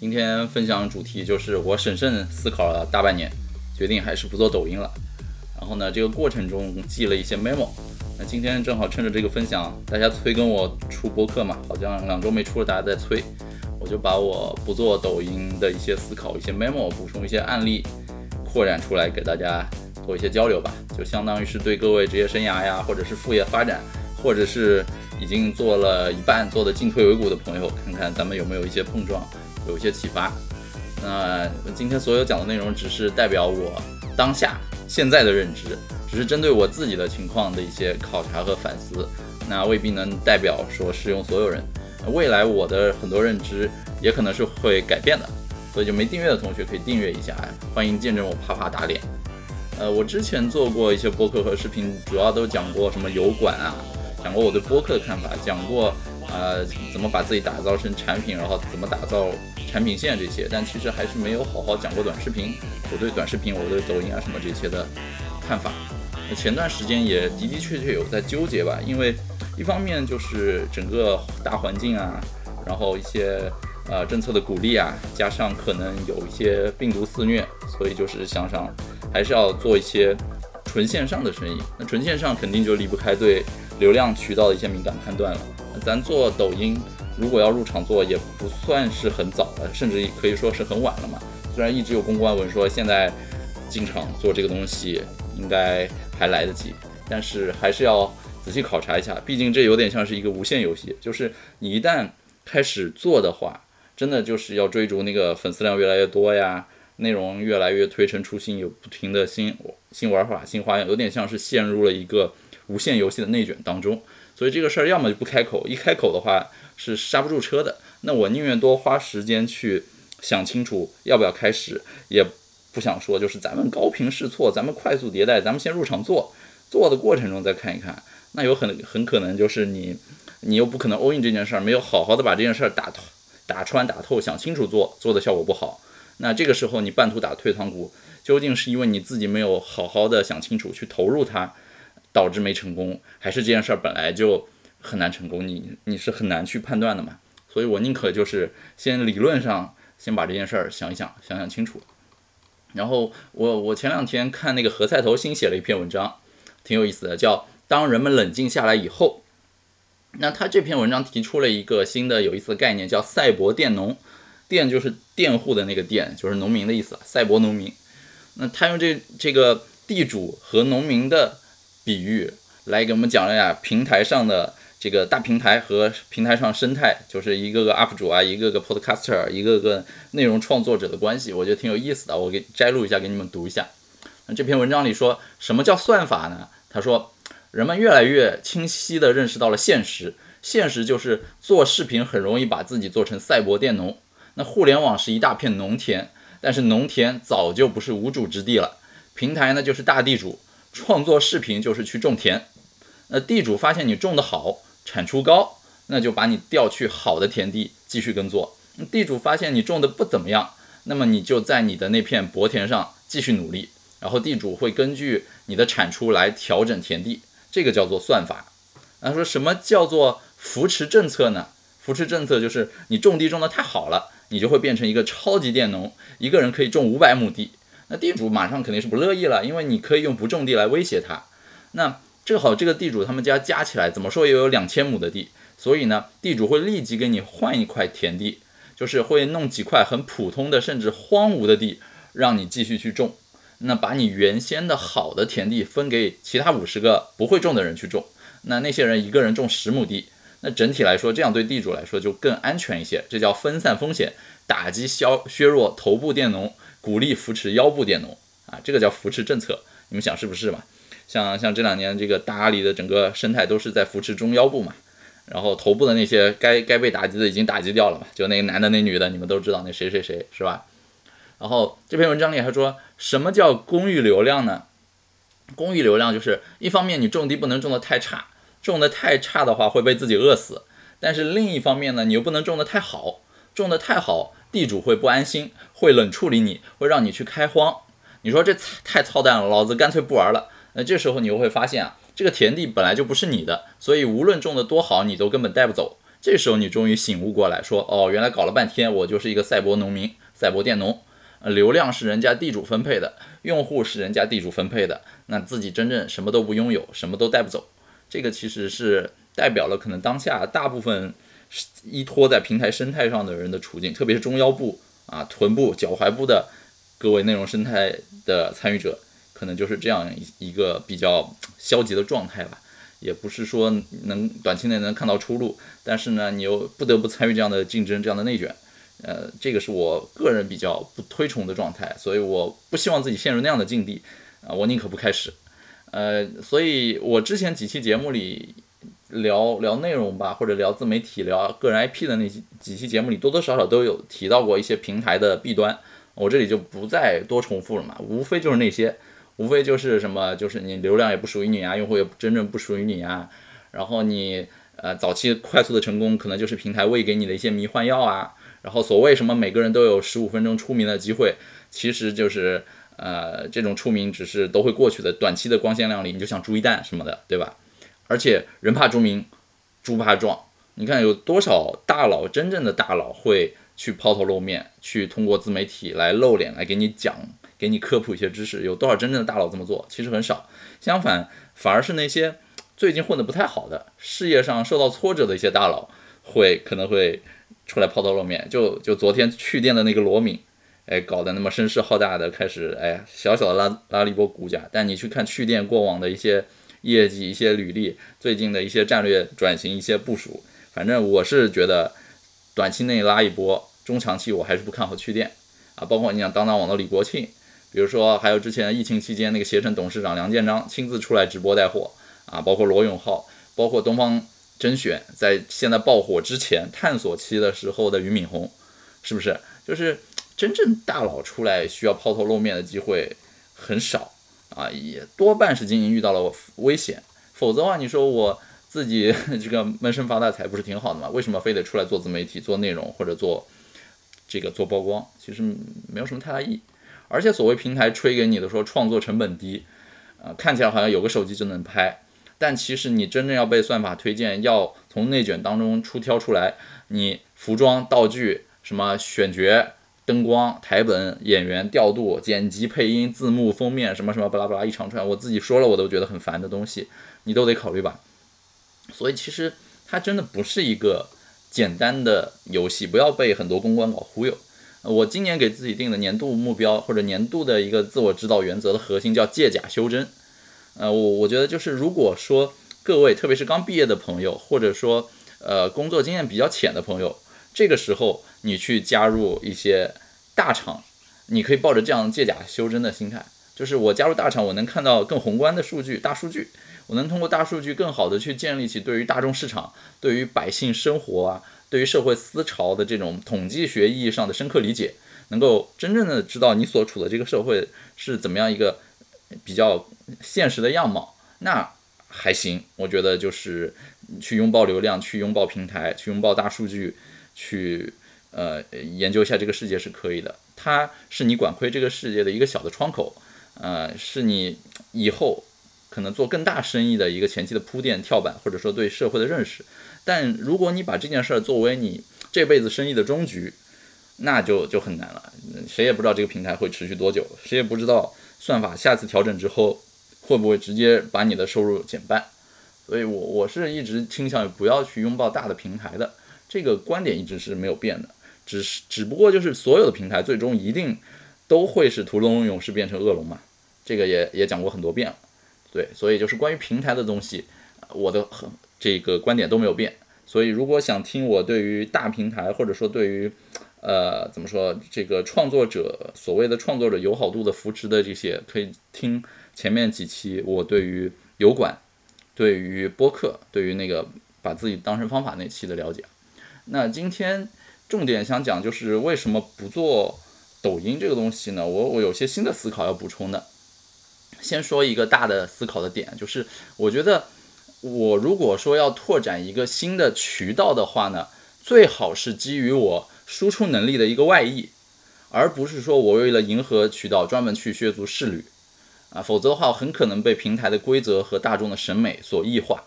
今天分享主题就是我审慎思考了大半年，决定还是不做抖音了。然后呢，这个过程中记了一些 memo。那今天正好趁着这个分享，大家催跟我出播客嘛，好像两周没出了，大家在催，我就把我不做抖音的一些思考、一些 memo，补充一些案例，扩展出来给大家做一些交流吧。就相当于是对各位职业生涯呀，或者是副业发展，或者是已经做了一半做的进退维谷的朋友，看看咱们有没有一些碰撞。有一些启发。那今天所有讲的内容只是代表我当下现在的认知，只是针对我自己的情况的一些考察和反思。那未必能代表说适用所有人。未来我的很多认知也可能是会改变的，所以就没订阅的同学可以订阅一下，欢迎见证我啪啪打脸。呃，我之前做过一些播客和视频，主要都讲过什么油管啊，讲过我对播客的看法，讲过。呃，怎么把自己打造成产品，然后怎么打造产品线这些，但其实还是没有好好讲过短视频。我对短视频，我对抖音啊什么这些的看法。那前段时间也的的确确有在纠结吧，因为一方面就是整个大环境啊，然后一些呃政策的鼓励啊，加上可能有一些病毒肆虐，所以就是想想还是要做一些纯线上的生意。那纯线上肯定就离不开对流量渠道的一些敏感判断了。咱做抖音，如果要入场做，也不算是很早了，甚至可以说是很晚了嘛。虽然一直有公关文说现在进场做这个东西应该还来得及，但是还是要仔细考察一下。毕竟这有点像是一个无限游戏，就是你一旦开始做的话，真的就是要追逐那个粉丝量越来越多呀，内容越来越推陈出新，有不停的新新玩法、新花样，有点像是陷入了一个无限游戏的内卷当中。所以这个事儿要么就不开口，一开口的话是刹不住车的。那我宁愿多花时间去想清楚要不要开始，也不想说就是咱们高频试错，咱们快速迭代，咱们先入场做，做的过程中再看一看。那有很很可能就是你，你又不可能 all in 这件事儿，没有好好的把这件事儿打透、打穿、打透，想清楚做，做的效果不好。那这个时候你半途打退堂鼓，究竟是因为你自己没有好好的想清楚去投入它？导致没成功，还是这件事儿本来就很难成功，你你是很难去判断的嘛。所以我宁可就是先理论上先把这件事儿想一想，想想清楚。然后我我前两天看那个何菜头新写了一篇文章，挺有意思的，叫《当人们冷静下来以后》。那他这篇文章提出了一个新的有意思的概念，叫“赛博佃农”。佃就是佃户的那个佃，就是农民的意思，赛博农民。那他用这这个地主和农民的。比喻来给我们讲了呀，平台上的这个大平台和平台上生态，就是一个个 UP 主啊，一个个 Podcaster，一个个内容创作者的关系，我觉得挺有意思的。我给摘录一下，给你们读一下。那这篇文章里说什么叫算法呢？他说，人们越来越清晰地认识到了现实，现实就是做视频很容易把自己做成赛博佃农。那互联网是一大片农田，但是农田早就不是无主之地了，平台呢就是大地主。创作视频就是去种田，那地主发现你种的好，产出高，那就把你调去好的田地继续耕作。地主发现你种的不怎么样，那么你就在你的那片薄田上继续努力，然后地主会根据你的产出来调整田地，这个叫做算法。那说什么叫做扶持政策呢？扶持政策就是你种地种的太好了，你就会变成一个超级佃农，一个人可以种五百亩地。那地主马上肯定是不乐意了，因为你可以用不种地来威胁他。那正好这个地主他们家加起来怎么说也有两千亩的地，所以呢，地主会立即给你换一块田地，就是会弄几块很普通的甚至荒芜的地，让你继续去种。那把你原先的好的田地分给其他五十个不会种的人去种，那那些人一个人种十亩地，那整体来说这样对地主来说就更安全一些，这叫分散风险，打击消削弱头部佃农。鼓励扶持腰部佃农啊，这个叫扶持政策，你们想是不是嘛？像像这两年这个大阿里的整个生态都是在扶持中腰部嘛，然后头部的那些该该被打击的已经打击掉了嘛，就那个男的那女的，你们都知道那谁谁谁是吧？然后这篇文章里还说什么叫公域流量呢？公域流量就是一方面你种地不能种的太差，种的太差的话会被自己饿死，但是另一方面呢，你又不能种的太好，种的太好。地主会不安心，会冷处理你，会让你去开荒。你说这太操蛋了，老子干脆不玩了。那这时候你又会发现啊，这个田地本来就不是你的，所以无论种的多好，你都根本带不走。这时候你终于醒悟过来，说哦，原来搞了半天我就是一个赛博农民、赛博佃农，流量是人家地主分配的，用户是人家地主分配的，那自己真正什么都不拥有，什么都带不走。这个其实是代表了可能当下大部分依托在平台生态上的人的处境，特别是中腰部啊、臀部、脚踝部的各位内容生态的参与者，可能就是这样一一个比较消极的状态吧。也不是说能短期内能看到出路，但是呢，你又不得不参与这样的竞争、这样的内卷，呃，这个是我个人比较不推崇的状态，所以我不希望自己陷入那样的境地，啊，我宁可不开始，呃，所以我之前几期节目里聊聊内容吧，或者聊自媒体、聊个人 IP 的那几几期节目里，多多少少都有提到过一些平台的弊端，我这里就不再多重复了嘛，无非就是那些。无非就是什么，就是你流量也不属于你啊，用户也真正不属于你啊，然后你呃早期快速的成功，可能就是平台喂给你的一些迷幻药啊，然后所谓什么每个人都有十五分钟出名的机会，其实就是呃这种出名只是都会过去的，短期的光鲜亮丽，你就像猪一蛋什么的，对吧？而且人怕出名，猪怕壮，你看有多少大佬，真正的大佬会去抛头露面，去通过自媒体来露脸，来给你讲。给你科普一些知识，有多少真正的大佬这么做？其实很少。相反，反而是那些最近混得不太好的、事业上受到挫折的一些大佬，会可能会出来抛头露面。就就昨天去店的那个罗敏，哎，搞得那么声势浩大的，开始哎小小的拉拉了一波股价。但你去看去店过往的一些业绩、一些履历，最近的一些战略转型、一些部署，反正我是觉得短期内拉一波，中长期我还是不看好去店啊。包括你想当当网的李国庆。比如说，还有之前疫情期间那个携程董事长梁建章亲自出来直播带货啊，包括罗永浩，包括东方甄选在现在爆火之前探索期的时候的俞敏洪，是不是？就是真正大佬出来需要抛头露面的机会很少啊，也多半是经营遇到了危险，否则的话，你说我自己 这个闷声发大财不是挺好的吗？为什么非得出来做自媒体、做内容或者做这个做曝光？其实没有什么太大意义。而且所谓平台吹给你的说创作成本低，呃，看起来好像有个手机就能拍，但其实你真正要被算法推荐，要从内卷当中出挑出来，你服装、道具、什么选角、灯光、台本、演员调度、剪辑、配音、字幕、封面，什么什么巴拉巴拉一长串，我自己说了我都觉得很烦的东西，你都得考虑吧。所以其实它真的不是一个简单的游戏，不要被很多公关搞忽悠。我今年给自己定的年度目标或者年度的一个自我指导原则的核心叫借假修真。呃，我我觉得就是如果说各位特别是刚毕业的朋友，或者说呃工作经验比较浅的朋友，这个时候你去加入一些大厂，你可以抱着这样借假修真的心态，就是我加入大厂，我能看到更宏观的数据，大数据，我能通过大数据更好的去建立起对于大众市场、对于百姓生活啊。对于社会思潮的这种统计学意义上的深刻理解，能够真正的知道你所处的这个社会是怎么样一个比较现实的样貌，那还行。我觉得就是去拥抱流量，去拥抱平台，去拥抱大数据，去呃研究一下这个世界是可以的。它是你管窥这个世界的一个小的窗口，呃，是你以后可能做更大生意的一个前期的铺垫跳板，或者说对社会的认识。但如果你把这件事儿作为你这辈子生意的终局，那就就很难了。谁也不知道这个平台会持续多久，谁也不知道算法下次调整之后会不会直接把你的收入减半。所以，我我是一直倾向于不要去拥抱大的平台的这个观点，一直是没有变的。只是只不过就是所有的平台最终一定都会是屠龙勇士变成恶龙嘛，这个也也讲过很多遍了。对，所以就是关于平台的东西，我的很。这个观点都没有变，所以如果想听我对于大平台或者说对于，呃，怎么说这个创作者所谓的创作者友好度的扶持的这些，可以听前面几期我对于油管、对于播客、对于那个把自己当成方法那期的了解。那今天重点想讲就是为什么不做抖音这个东西呢？我我有些新的思考要补充的。先说一个大的思考的点，就是我觉得。我如果说要拓展一个新的渠道的话呢，最好是基于我输出能力的一个外溢，而不是说我为了迎合渠道专门去削足适履啊，否则的话很可能被平台的规则和大众的审美所异化。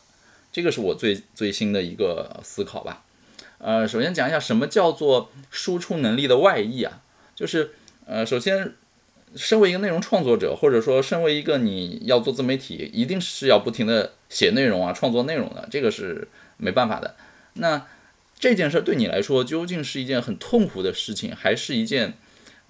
这个是我最最新的一个思考吧。呃，首先讲一下什么叫做输出能力的外溢啊，就是呃，首先，身为一个内容创作者，或者说身为一个你要做自媒体，一定是要不停的写内容啊，创作内容的，这个是没办法的。那这件事对你来说，究竟是一件很痛苦的事情，还是一件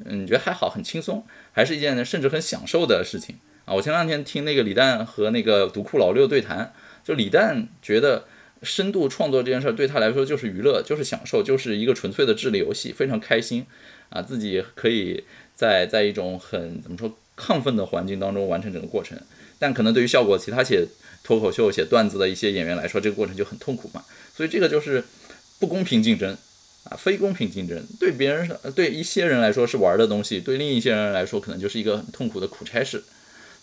嗯，你觉得还好，很轻松，还是一件甚至很享受的事情啊？我前两天听那个李诞和那个读库老六对谈，就李诞觉得深度创作这件事儿对他来说就是娱乐，就是享受，就是一个纯粹的智力游戏，非常开心啊，自己可以在在一种很怎么说亢奋的环境当中完成整个过程。但可能对于效果，其他写脱口秀、写段子的一些演员来说，这个过程就很痛苦嘛。所以这个就是不公平竞争啊，非公平竞争。对别人对一些人来说是玩的东西，对另一些人来说可能就是一个很痛苦的苦差事。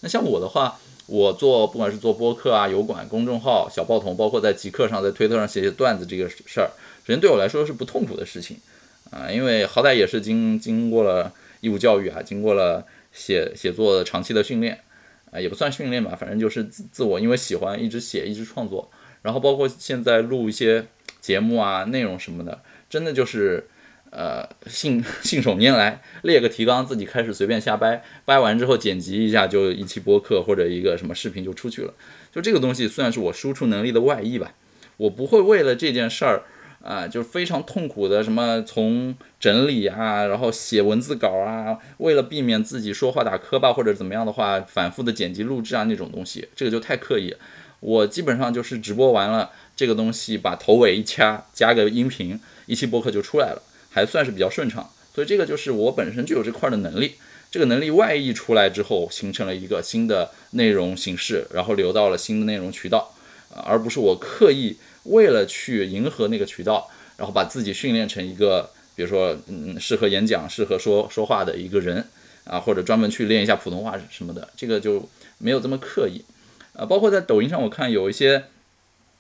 那像我的话，我做不管是做播客啊、油管、公众号、小报童，包括在极客上、在推特上写写段子这个事儿，首先对我来说是不痛苦的事情啊，因为好歹也是经经过了义务教育啊，经过了写写作长期的训练啊，也不算训练吧，反正就是自自我因为喜欢一直写一直创作。然后包括现在录一些节目啊、内容什么的，真的就是，呃，信信手拈来，列个提纲，自己开始随便瞎掰，掰完之后剪辑一下，就一期播客或者一个什么视频就出去了。就这个东西算是我输出能力的外溢吧。我不会为了这件事儿啊，就非常痛苦的什么从整理啊，然后写文字稿啊，为了避免自己说话打磕巴或者怎么样的话，反复的剪辑录制啊那种东西，这个就太刻意。我基本上就是直播完了这个东西，把头尾一掐，加个音频，一期播客就出来了，还算是比较顺畅。所以这个就是我本身就有这块的能力。这个能力外溢出来之后，形成了一个新的内容形式，然后流到了新的内容渠道，而不是我刻意为了去迎合那个渠道，然后把自己训练成一个，比如说，嗯，适合演讲、适合说说话的一个人啊，或者专门去练一下普通话什么的，这个就没有这么刻意。啊，包括在抖音上，我看有一些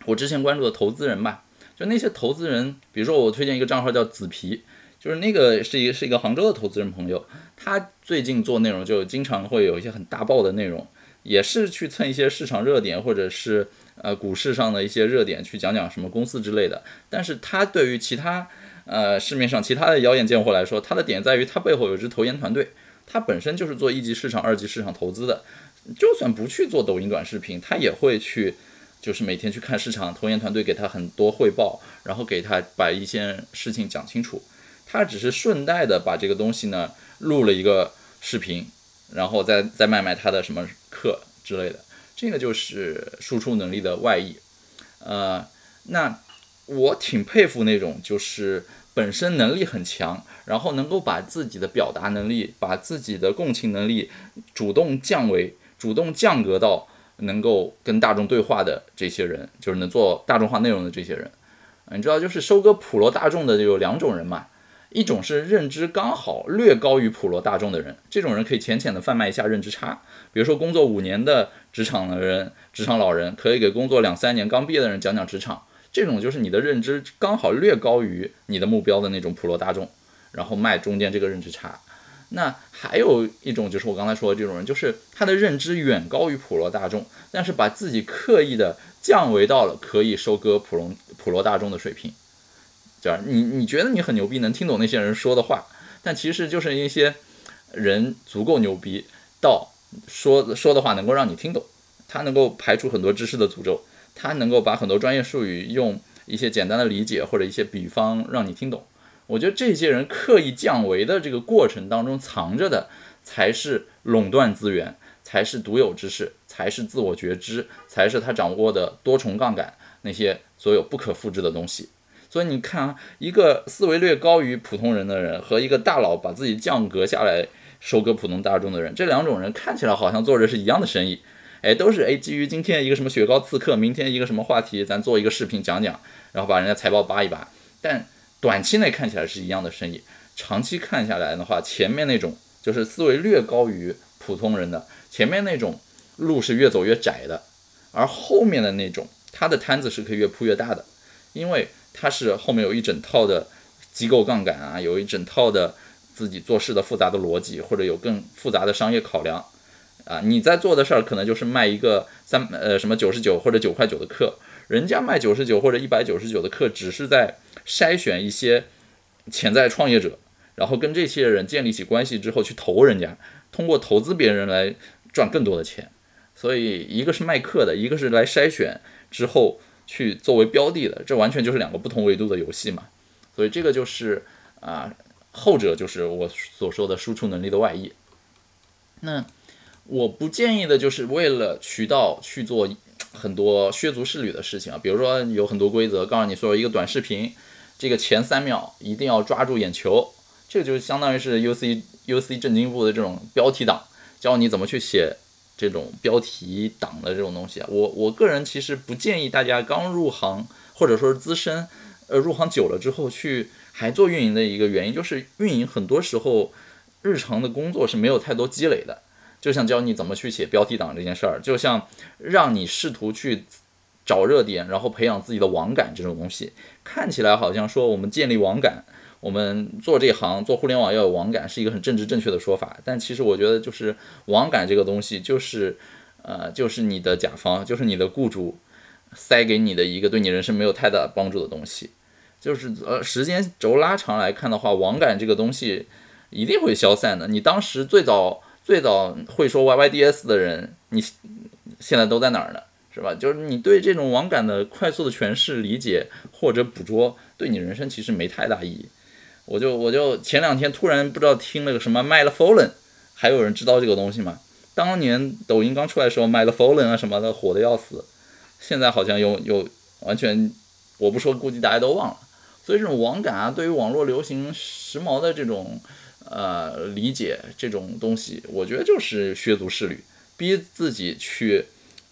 我之前关注的投资人吧，就那些投资人，比如说我推荐一个账号叫紫皮，就是那个是一个是一个杭州的投资人朋友，他最近做内容就经常会有一些很大爆的内容，也是去蹭一些市场热点或者是呃股市上的一些热点去讲讲什么公司之类的，但是他对于其他呃市面上其他的妖艳贱货来说，他的点在于他背后有一支投研团队，他本身就是做一级市场、二级市场投资的。就算不去做抖音短视频，他也会去，就是每天去看市场，投研团队给他很多汇报，然后给他把一些事情讲清楚。他只是顺带的把这个东西呢录了一个视频，然后再再卖卖他的什么课之类的。这个就是输出能力的外溢。呃，那我挺佩服那种就是本身能力很强，然后能够把自己的表达能力、把自己的共情能力主动降维。主动降格到能够跟大众对话的这些人，就是能做大众化内容的这些人。你知道，就是收割普罗大众的有两种人嘛，一种是认知刚好略高于普罗大众的人，这种人可以浅浅的贩卖一下认知差。比如说，工作五年的职场的人，职场老人可以给工作两三年刚毕业的人讲讲职场，这种就是你的认知刚好略高于你的目标的那种普罗大众，然后卖中间这个认知差。那还有一种就是我刚才说的这种人，就是他的认知远高于普罗大众，但是把自己刻意的降维到了可以收割普罗普罗大众的水平。这样，你你觉得你很牛逼，能听懂那些人说的话，但其实就是一些人足够牛逼到说说的话能够让你听懂，他能够排除很多知识的诅咒，他能够把很多专业术语用一些简单的理解或者一些比方让你听懂。我觉得这些人刻意降维的这个过程当中藏着的，才是垄断资源，才是独有知识，才是自我觉知，才是他掌握的多重杠杆那些所有不可复制的东西。所以你看啊，一个思维略高于普通人的人和一个大佬把自己降格下来收割普通大众的人，这两种人看起来好像做着是一样的生意，哎，都是哎基于今天一个什么雪糕刺客，明天一个什么话题，咱做一个视频讲讲，然后把人家财报扒一扒，但。短期内看起来是一样的生意，长期看下来的话，前面那种就是思维略高于普通人的，前面那种路是越走越窄的，而后面的那种，他的摊子是可以越铺越大的，因为他是后面有一整套的机构杠杆啊，有一整套的自己做事的复杂的逻辑，或者有更复杂的商业考量啊，你在做的事儿可能就是卖一个三呃什么九十九或者九块九的课。人家卖九十九或者一百九十九的课，只是在筛选一些潜在创业者，然后跟这些人建立起关系之后去投人家，通过投资别人来赚更多的钱。所以一个是卖课的，一个是来筛选之后去作为标的的，这完全就是两个不同维度的游戏嘛。所以这个就是啊，后者就是我所说的输出能力的外溢。那我不建议的就是为了渠道去做。很多削足适履的事情啊，比如说有很多规则告诉你说，一个短视频，这个前三秒一定要抓住眼球，这个就相当于是 U C U C 正经部的这种标题党，教你怎么去写这种标题党的这种东西啊。我我个人其实不建议大家刚入行或者说是资深，呃，入行久了之后去还做运营的一个原因，就是运营很多时候日常的工作是没有太多积累的。就像教你怎么去写标题党这件事儿，就像让你试图去找热点，然后培养自己的网感这种东西，看起来好像说我们建立网感，我们做这行做互联网要有网感是一个很政治正确的说法，但其实我觉得就是网感这个东西，就是呃，就是你的甲方，就是你的雇主塞给你的一个对你人生没有太大帮助的东西，就是呃，时间轴拉长来看的话，网感这个东西一定会消散的。你当时最早。最早会说 YYDS 的人，你现在都在哪儿呢？是吧？就是你对这种网感的快速的诠释、理解或者捕捉，对你人生其实没太大意义。我就我就前两天突然不知道听了个什么 m y l Fallen，还有人知道这个东西吗？当年抖音刚出来的时候 m y l Fallen 啊什么的火的要死，现在好像又又完全，我不说，估计大家都忘了。所以这种网感啊，对于网络流行时髦的这种。呃，理解这种东西，我觉得就是削足适履，逼自己去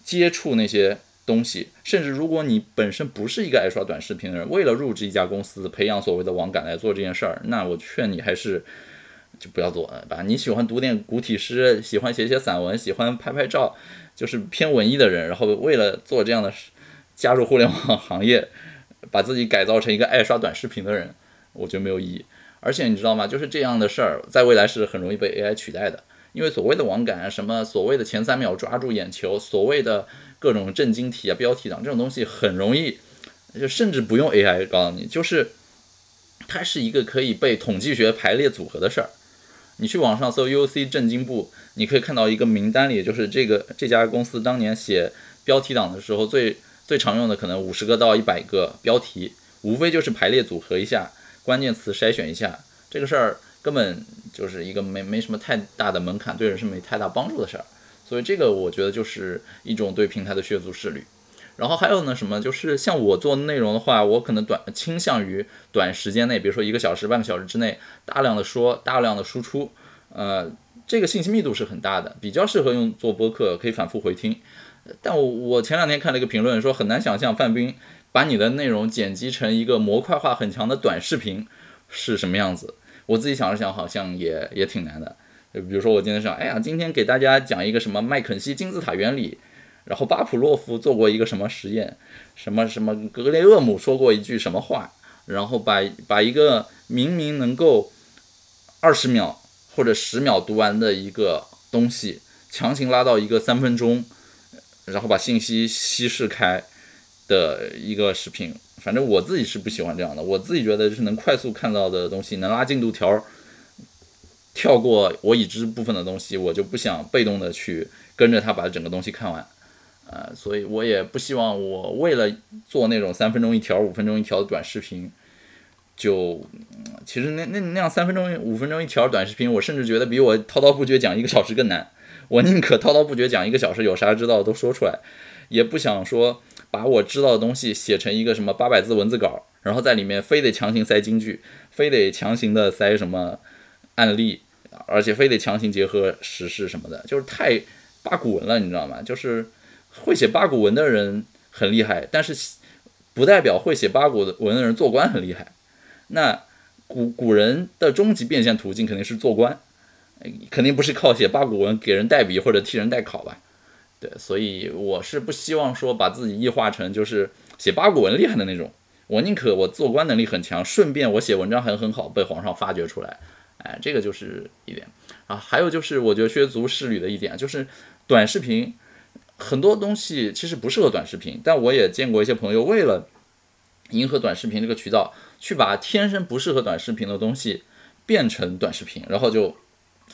接触那些东西。甚至如果你本身不是一个爱刷短视频的人，为了入职一家公司，培养所谓的网感来做这件事儿，那我劝你还是就不要做了吧。你喜欢读点古体诗，喜欢写写散文，喜欢拍拍照，就是偏文艺的人，然后为了做这样的加入互联网行业，把自己改造成一个爱刷短视频的人，我觉得没有意义。而且你知道吗？就是这样的事儿，在未来是很容易被 AI 取代的。因为所谓的网感，什么所谓的前三秒抓住眼球，所谓的各种震惊体啊、标题党这种东西，很容易，就甚至不用 AI 告诉你，就是它是一个可以被统计学排列组合的事儿。你去网上搜 UOC 震惊部，你可以看到一个名单里，就是这个这家公司当年写标题党的时候，最最常用的可能五十个到一百个标题，无非就是排列组合一下。关键词筛选一下，这个事儿根本就是一个没没什么太大的门槛，对人是没太大帮助的事儿，所以这个我觉得就是一种对平台的削足适履。然后还有呢什么，就是像我做内容的话，我可能短倾向于短时间内，比如说一个小时、半个小时之内，大量的说，大量的输出，呃，这个信息密度是很大的，比较适合用做播客，可以反复回听。但我我前两天看了一个评论，说很难想象范冰。把你的内容剪辑成一个模块化很强的短视频是什么样子？我自己想了想，好像也也挺难的。就比如说我今天想，哎呀，今天给大家讲一个什么麦肯锡金字塔原理，然后巴甫洛夫做过一个什么实验，什么什么格雷厄姆说过一句什么话，然后把把一个明明能够二十秒或者十秒读完的一个东西，强行拉到一个三分钟，然后把信息稀释开。的一个视频，反正我自己是不喜欢这样的。我自己觉得就是能快速看到的东西，能拉进度条，跳过我已知部分的东西，我就不想被动的去跟着他把整个东西看完。呃，所以我也不希望我为了做那种三分钟一条、五分钟一条的短视频，就其实那那那样三分钟、五分钟一条短视频，我甚至觉得比我滔滔不绝讲一个小时更难。我宁可滔滔不绝讲一个小时，有啥知道都说出来，也不想说。把我知道的东西写成一个什么八百字文字稿，然后在里面非得强行塞京剧，非得强行的塞什么案例，而且非得强行结合时事什么的，就是太八股文了，你知道吗？就是会写八股文的人很厉害，但是不代表会写八股文的人做官很厉害。那古古人的终极变现途径肯定是做官，肯定不是靠写八股文给人代笔或者替人代考吧。对，所以我是不希望说把自己异化成就是写八股文厉害的那种，我宁可我做官能力很强，顺便我写文章还很好，被皇上发掘出来，哎，这个就是一点啊。还有就是我觉得削足适履的一点就是短视频，很多东西其实不适合短视频，但我也见过一些朋友为了迎合短视频这个渠道，去把天生不适合短视频的东西变成短视频，然后就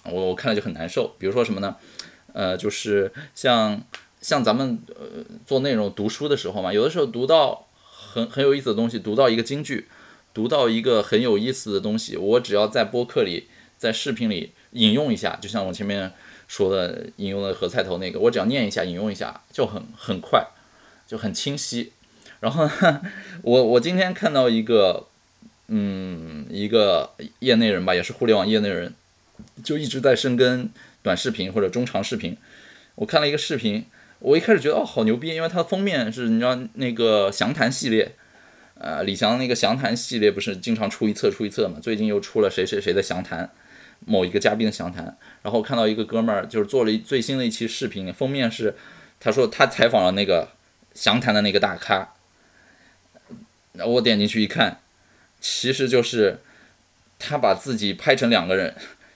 我我看了就很难受。比如说什么呢？呃，就是像像咱们呃做内容读书的时候嘛，有的时候读到很很有意思的东西，读到一个京剧，读到一个很有意思的东西，我只要在播客里、在视频里引用一下，就像我前面说的引用的何菜头那个，我只要念一下、引用一下，就很很快，就很清晰。然后我我今天看到一个嗯一个业内人吧，也是互联网业内人，就一直在深耕短视频或者中长视频。我看了一个视频，我一开始觉得哦好牛逼，因为它的封面是你知道那个详谈系列，呃李翔那个详谈系列不是经常出一册出一册嘛，最近又出了谁谁谁的详谈，某一个嘉宾的详谈。然后看到一个哥们儿就是做了一最新的一期视频，封面是他说他采访了那个详谈的那个大咖。然后我点进去一看，其实就是他把自己拍成两个人，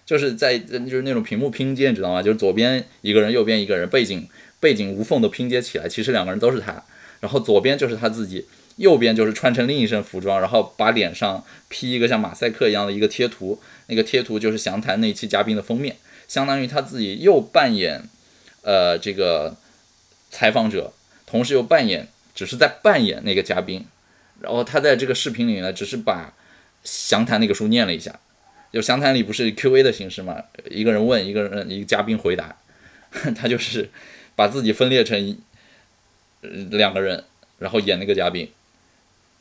就是在就是那种屏幕拼接，你知道吗？就是左边一个人，右边一个人，背景背景无缝的拼接起来，其实两个人都是他。然后左边就是他自己，右边就是穿成另一身服装，然后把脸上 P 一个像马赛克一样的一个贴图，那个贴图就是详谈那期嘉宾的封面，相当于他自己又扮演呃这个采访者，同时又扮演只是在扮演那个嘉宾。然后他在这个视频里呢，只是把详谈那个书念了一下，就详谈里不是 Q&A 的形式嘛，一个人问，一个人一个嘉宾回答，他就是把自己分裂成两个人，然后演那个嘉宾。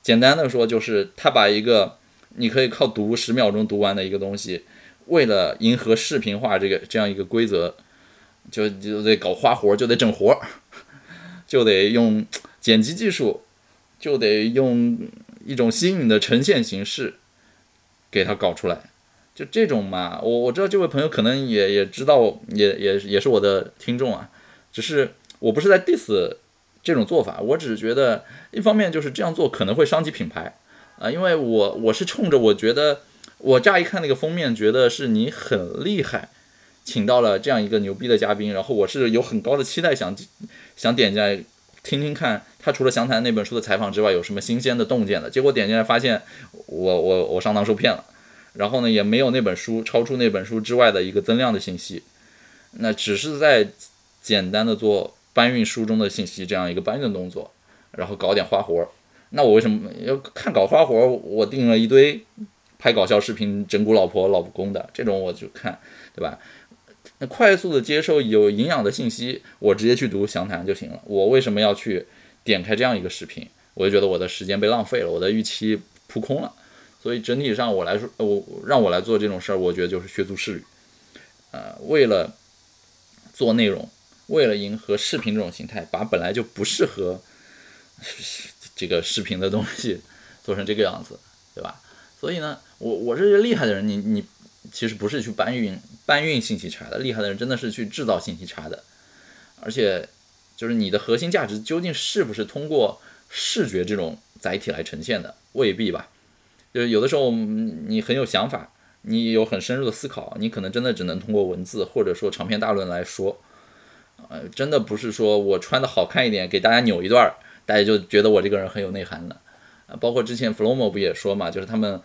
简单的说，就是他把一个你可以靠读十秒钟读完的一个东西，为了迎合视频化这个这样一个规则，就就得搞花活，就得整活，就得用剪辑技术。就得用一种新颖的呈现形式给它搞出来，就这种嘛，我我知道这位朋友可能也也知道，也也也是我的听众啊，只是我不是在 diss 这种做法，我只是觉得一方面就是这样做可能会伤及品牌啊，因为我我是冲着我觉得我乍一看那个封面觉得是你很厉害，请到了这样一个牛逼的嘉宾，然后我是有很高的期待想想点进来。听听看，他除了详谈那本书的采访之外，有什么新鲜的洞见的？结果点进来发现，我我我上当受骗了。然后呢，也没有那本书超出那本书之外的一个增量的信息，那只是在简单的做搬运书中的信息这样一个搬运动作，然后搞点花活。那我为什么要看搞花活？我订了一堆拍搞笑视频整蛊老婆老公的这种，我就看，对吧？那快速的接受有营养的信息，我直接去读详谈就行了。我为什么要去点开这样一个视频？我就觉得我的时间被浪费了，我的预期扑空了。所以整体上我来说，我让我来做这种事儿，我觉得就是学足适履。呃，为了做内容，为了迎合视频这种形态，把本来就不适合这个视频的东西做成这个样子，对吧？所以呢，我我是个厉害的人，你你。其实不是去搬运搬运信息差的，厉害的人真的是去制造信息差的，而且就是你的核心价值究竟是不是通过视觉这种载体来呈现的，未必吧。就是有的时候你很有想法，你有很深入的思考，你可能真的只能通过文字或者说长篇大论来说，呃，真的不是说我穿的好看一点，给大家扭一段，大家就觉得我这个人很有内涵了。啊，包括之前 Flomo 不也说嘛，就是他们。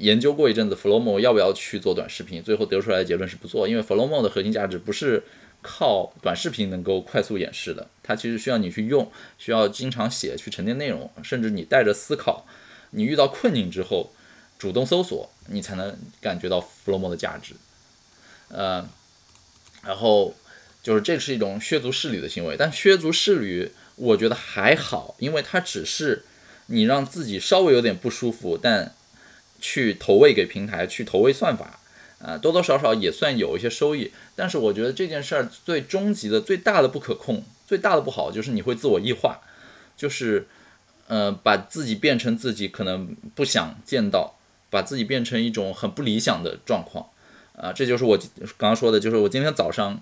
研究过一阵子，Flomo 要不要去做短视频？最后得出来的结论是不做，因为 Flomo 的核心价值不是靠短视频能够快速演示的，它其实需要你去用，需要经常写去沉淀内容，甚至你带着思考，你遇到困境之后主动搜索，你才能感觉到 Flomo 的价值。呃，然后就是这是一种削足适履的行为，但削足适履我觉得还好，因为它只是你让自己稍微有点不舒服，但去投喂给平台，去投喂算法，啊，多多少少也算有一些收益。但是我觉得这件事儿最终极的、最大的不可控、最大的不好，就是你会自我异化，就是，呃，把自己变成自己可能不想见到，把自己变成一种很不理想的状况，啊，这就是我刚刚说的，就是我今天早上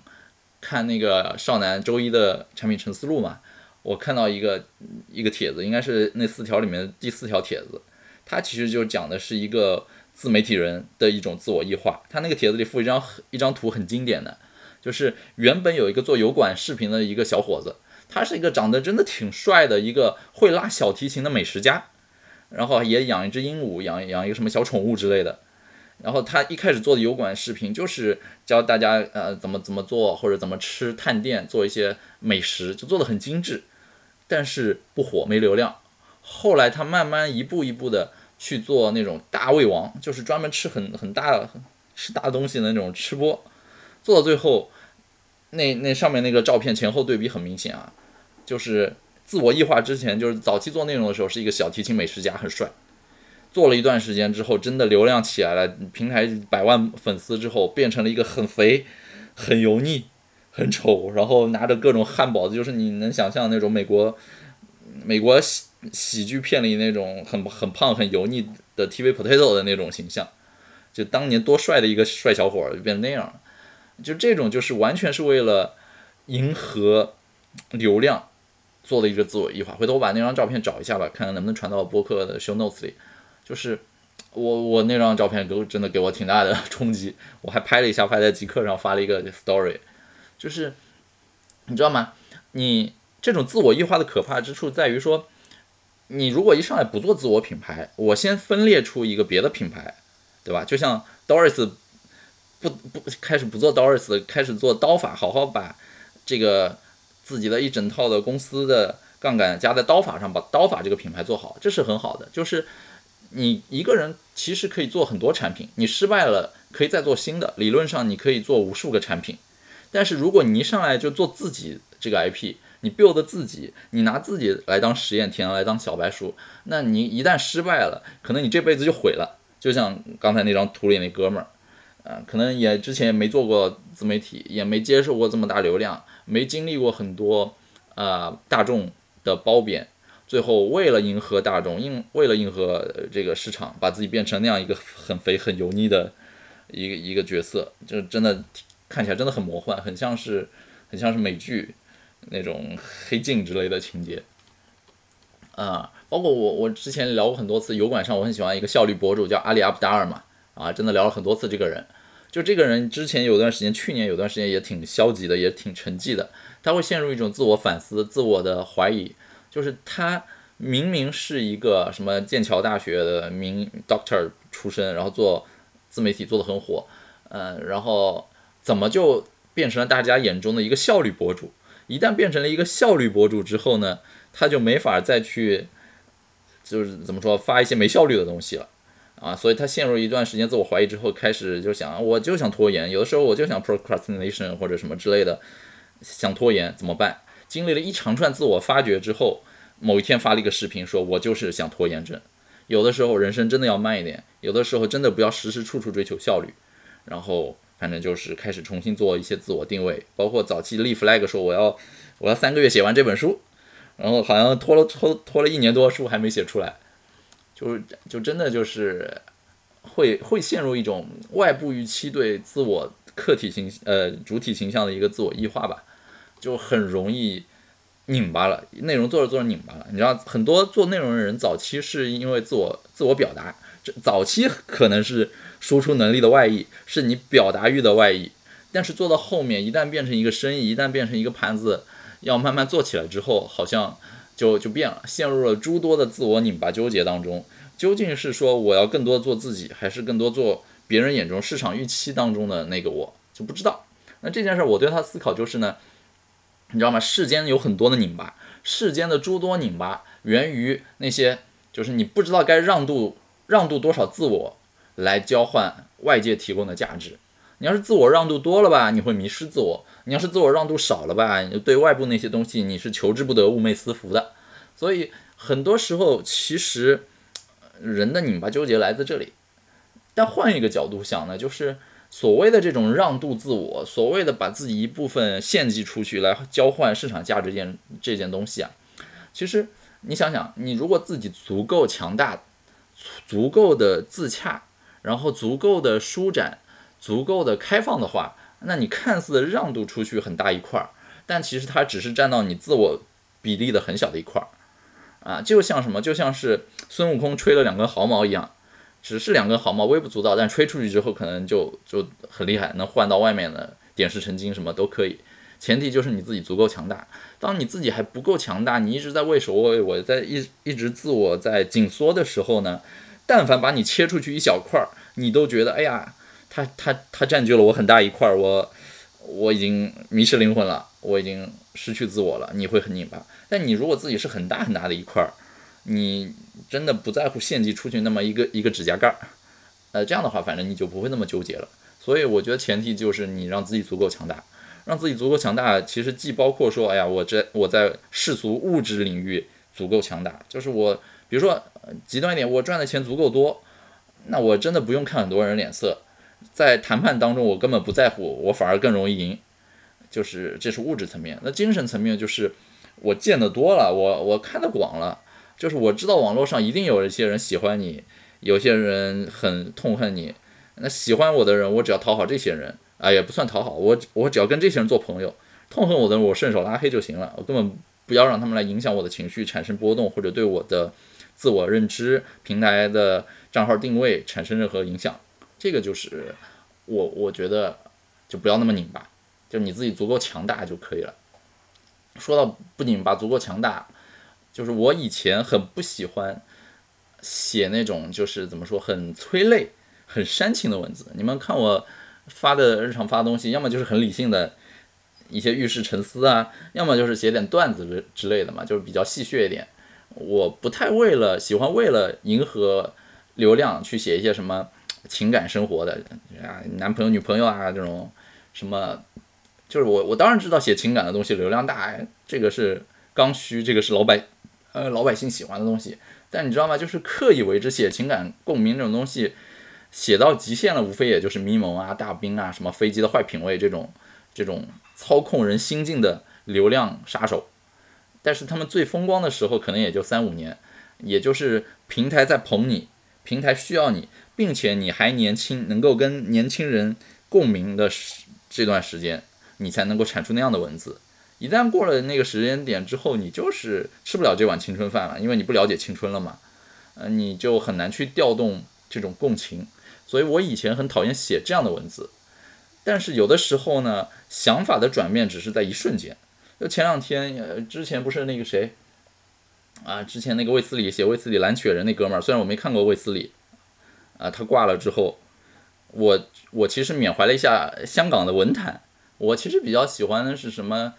看那个少男周一的产品陈思路嘛，我看到一个一个帖子，应该是那四条里面第四条帖子。他其实就讲的是一个自媒体人的一种自我异化。他那个帖子里附一张一张图，很经典的，就是原本有一个做油管视频的一个小伙子，他是一个长得真的挺帅的一个会拉小提琴的美食家，然后也养一只鹦鹉，养养一个什么小宠物之类的。然后他一开始做的油管视频就是教大家呃怎么怎么做或者怎么吃探店，做一些美食，就做的很精致，但是不火没流量。后来他慢慢一步一步的去做那种大胃王，就是专门吃很很大吃大东西的那种吃播，做到最后，那那上面那个照片前后对比很明显啊，就是自我异化之前就是早期做内容的时候是一个小提琴美食家，很帅。做了一段时间之后，真的流量起来了，平台百万粉丝之后，变成了一个很肥、很油腻、很丑，然后拿着各种汉堡，就是你能想象那种美国美国喜喜剧片里那种很很胖、很油腻的 TV potato 的那种形象。就当年多帅的一个帅小伙，就变成那样了。就这种就是完全是为了迎合流量做的一个自我异化。回头我把那张照片找一下吧，看看能不能传到播客的 show notes 里。就是我我那张照片给真的给我挺大的 冲击，我还拍了一下，发在极客上发了一个 story，就是你知道吗？你这种自我异化的可怕之处在于说，你如果一上来不做自我品牌，我先分裂出一个别的品牌，对吧？就像 Doris 不不开始不做 Doris，开始做刀法，好好把这个自己的一整套的公司的杠杆加在刀法上，把刀法这个品牌做好，这是很好的，就是。你一个人其实可以做很多产品，你失败了可以再做新的。理论上你可以做无数个产品，但是如果你一上来就做自己这个 IP，你 build 自己，你拿自己来当实验田，来当小白鼠，那你一旦失败了，可能你这辈子就毁了。就像刚才那张图里那哥们儿，呃，可能也之前也没做过自媒体，也没接受过这么大流量，没经历过很多呃大众的褒贬。最后，为了迎合大众，应为了迎合这个市场，把自己变成那样一个很肥、很油腻的一个一个角色，就真的看起来真的很魔幻，很像是很像是美剧那种黑镜之类的情节啊。包括我我之前聊过很多次，油管上我很喜欢一个效率博主叫阿里阿布达尔嘛，啊，真的聊了很多次这个人。就这个人之前有段时间，去年有段时间也挺消极的，也挺沉寂的，他会陷入一种自我反思、自我的怀疑。就是他明明是一个什么剑桥大学的名 doctor 出身，然后做自媒体做的很火，嗯，然后怎么就变成了大家眼中的一个效率博主？一旦变成了一个效率博主之后呢，他就没法再去，就是怎么说发一些没效率的东西了啊，所以他陷入一段时间自我怀疑之后，开始就想，我就想拖延，有的时候我就想 procrastination 或者什么之类的，想拖延怎么办？经历了一长串自我发掘之后，某一天发了一个视频，说我就是想拖延症。有的时候人生真的要慢一点，有的时候真的不要时时处处追求效率。然后反正就是开始重新做一些自我定位，包括早期立 flag 说我要我要三个月写完这本书，然后好像拖了拖拖了一年多书还没写出来，就是就真的就是会会陷入一种外部预期对自我客体形呃主体形象的一个自我异化吧。就很容易拧巴了，内容做着做着拧巴了。你知道，很多做内容的人早期是因为自我自我表达，这早期可能是输出能力的外溢，是你表达欲的外溢。但是做到后面，一旦变成一个生意，一旦变成一个盘子，要慢慢做起来之后，好像就就变了，陷入了诸多的自我拧巴纠结当中。究竟是说我要更多做自己，还是更多做别人眼中市场预期当中的那个我，就不知道。那这件事，我对他思考就是呢。你知道吗？世间有很多的拧巴，世间的诸多拧巴源于那些，就是你不知道该让渡让渡多少自我来交换外界提供的价值。你要是自我让渡多了吧，你会迷失自我；你要是自我让渡少了吧，你对外部那些东西你是求之不得、寤寐思服的。所以很多时候，其实人的拧巴纠结来自这里。但换一个角度想呢，就是。所谓的这种让渡自我，所谓的把自己一部分献祭出去来交换市场价值件这件东西啊，其实你想想，你如果自己足够强大，足够的自洽，然后足够的舒展，足够的开放的话，那你看似让渡出去很大一块儿，但其实它只是占到你自我比例的很小的一块儿啊，就像什么，就像是孙悟空吹了两根毫毛一样。只是两根毫毛微不足道，但吹出去之后可能就就很厉害，能换到外面的点石成金什么都可以，前提就是你自己足够强大。当你自己还不够强大，你一直在畏首畏尾，在一一直自我在紧缩的时候呢，但凡把你切出去一小块儿，你都觉得哎呀，他他他占据了我很大一块儿，我我已经迷失灵魂了，我已经失去自我了，你会很拧巴。但你如果自己是很大很大的一块儿，你真的不在乎献祭出去那么一个一个指甲盖儿，呃，这样的话，反正你就不会那么纠结了。所以我觉得前提就是你让自己足够强大，让自己足够强大，其实既包括说，哎呀，我这我在世俗物质领域足够强大，就是我，比如说极端一点，我赚的钱足够多，那我真的不用看很多人脸色，在谈判当中我根本不在乎，我反而更容易赢，就是这是物质层面。那精神层面就是我见得多了，我我看得广了。就是我知道网络上一定有一些人喜欢你，有些人很痛恨你。那喜欢我的人，我只要讨好这些人，啊，也不算讨好，我我只要跟这些人做朋友。痛恨我的人，我顺手拉黑就行了，我根本不要让他们来影响我的情绪，产生波动或者对我的自我认知、平台的账号定位产生任何影响。这个就是我我觉得就不要那么拧巴，就你自己足够强大就可以了。说到不拧巴，足够强大。就是我以前很不喜欢写那种就是怎么说很催泪、很煽情的文字。你们看我发的日常发东西，要么就是很理性的一些遇事沉思啊，要么就是写点段子之之类的嘛，就是比较戏谑一点。我不太为了喜欢为了迎合流量去写一些什么情感生活的啊，男朋友女朋友啊这种什么，就是我我当然知道写情感的东西流量大，这个是刚需，这个是老百。呃，老百姓喜欢的东西，但你知道吗？就是刻意为之写情感共鸣这种东西，写到极限了，无非也就是咪蒙啊、大兵啊、什么飞机的坏品味这种这种操控人心境的流量杀手。但是他们最风光的时候，可能也就三五年，也就是平台在捧你，平台需要你，并且你还年轻，能够跟年轻人共鸣的时这段时间，你才能够产出那样的文字。一旦过了那个时间点之后，你就是吃不了这碗青春饭了，因为你不了解青春了嘛，呃，你就很难去调动这种共情。所以我以前很讨厌写这样的文字，但是有的时候呢，想法的转变只是在一瞬间。就前两天，呃，之前不是那个谁，啊，之前那个卫斯理写卫斯理蓝雪人那哥们儿，虽然我没看过卫斯理，啊，他挂了之后，我我其实缅怀了一下香港的文坛，我其实比较喜欢的是什么？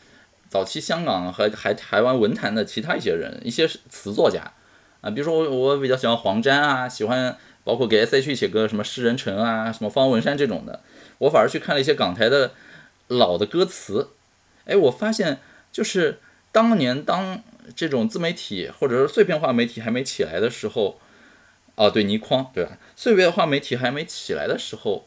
早期香港和还台湾文坛的其他一些人，一些词作家。啊，比如说我我比较喜欢黄沾啊，喜欢包括给 S.H.E 写歌什么诗人城啊，什么方文山这种的，我反而去看了一些港台的老的歌词，哎，我发现就是当年当这种自媒体或者说碎片化媒体还没起来的时候，哦对，倪匡对吧？碎片化媒体还没起来的时候，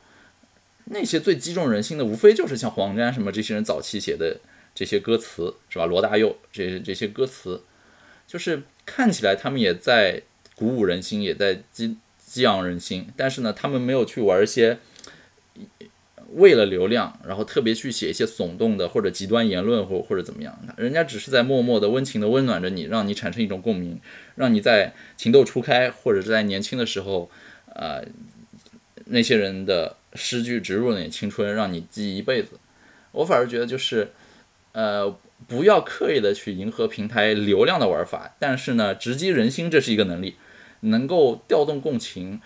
那些最击中人心的，无非就是像黄沾什么这些人早期写的。这些歌词是吧？罗大佑这这些歌词，就是看起来他们也在鼓舞人心，也在激激昂人心。但是呢，他们没有去玩一些为了流量，然后特别去写一些耸动的或者极端言论或或者怎么样。人家只是在默默的温情的温暖着你，让你产生一种共鸣，让你在情窦初开或者是在年轻的时候，呃，那些人的诗句植入了你青春，让你记一辈子。我反而觉得就是。呃，不要刻意的去迎合平台流量的玩法，但是呢，直击人心这是一个能力，能够调动共情，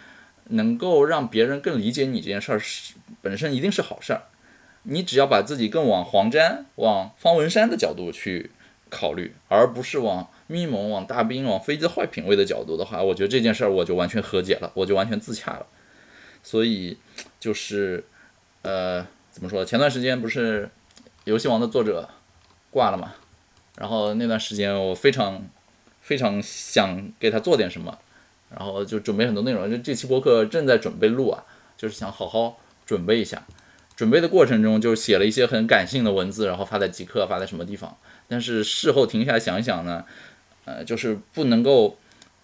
能够让别人更理解你这件事儿是本身一定是好事儿。你只要把自己更往黄沾、往方文山的角度去考虑，而不是往咪蒙、往大兵、往飞机坏品味的角度的话，我觉得这件事儿我就完全和解了，我就完全自洽了。所以就是呃，怎么说？前段时间不是游戏王的作者。挂了嘛，然后那段时间我非常非常想给他做点什么，然后就准备很多内容。就这期播客正在准备录啊，就是想好好准备一下。准备的过程中就写了一些很感性的文字，然后发在极客，发在什么地方。但是事后停下来想一想呢，呃，就是不能够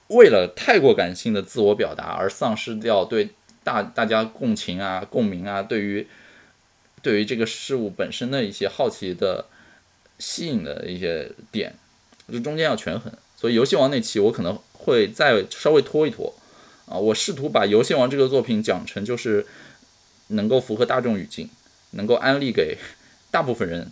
为了太过感性的自我表达而丧失掉对大大家共情啊、共鸣啊，对于对于这个事物本身的一些好奇的。吸引的一些点，就中间要权衡，所以游戏王那期我可能会再稍微拖一拖啊，我试图把游戏王这个作品讲成就是能够符合大众语境，能够安利给大部分人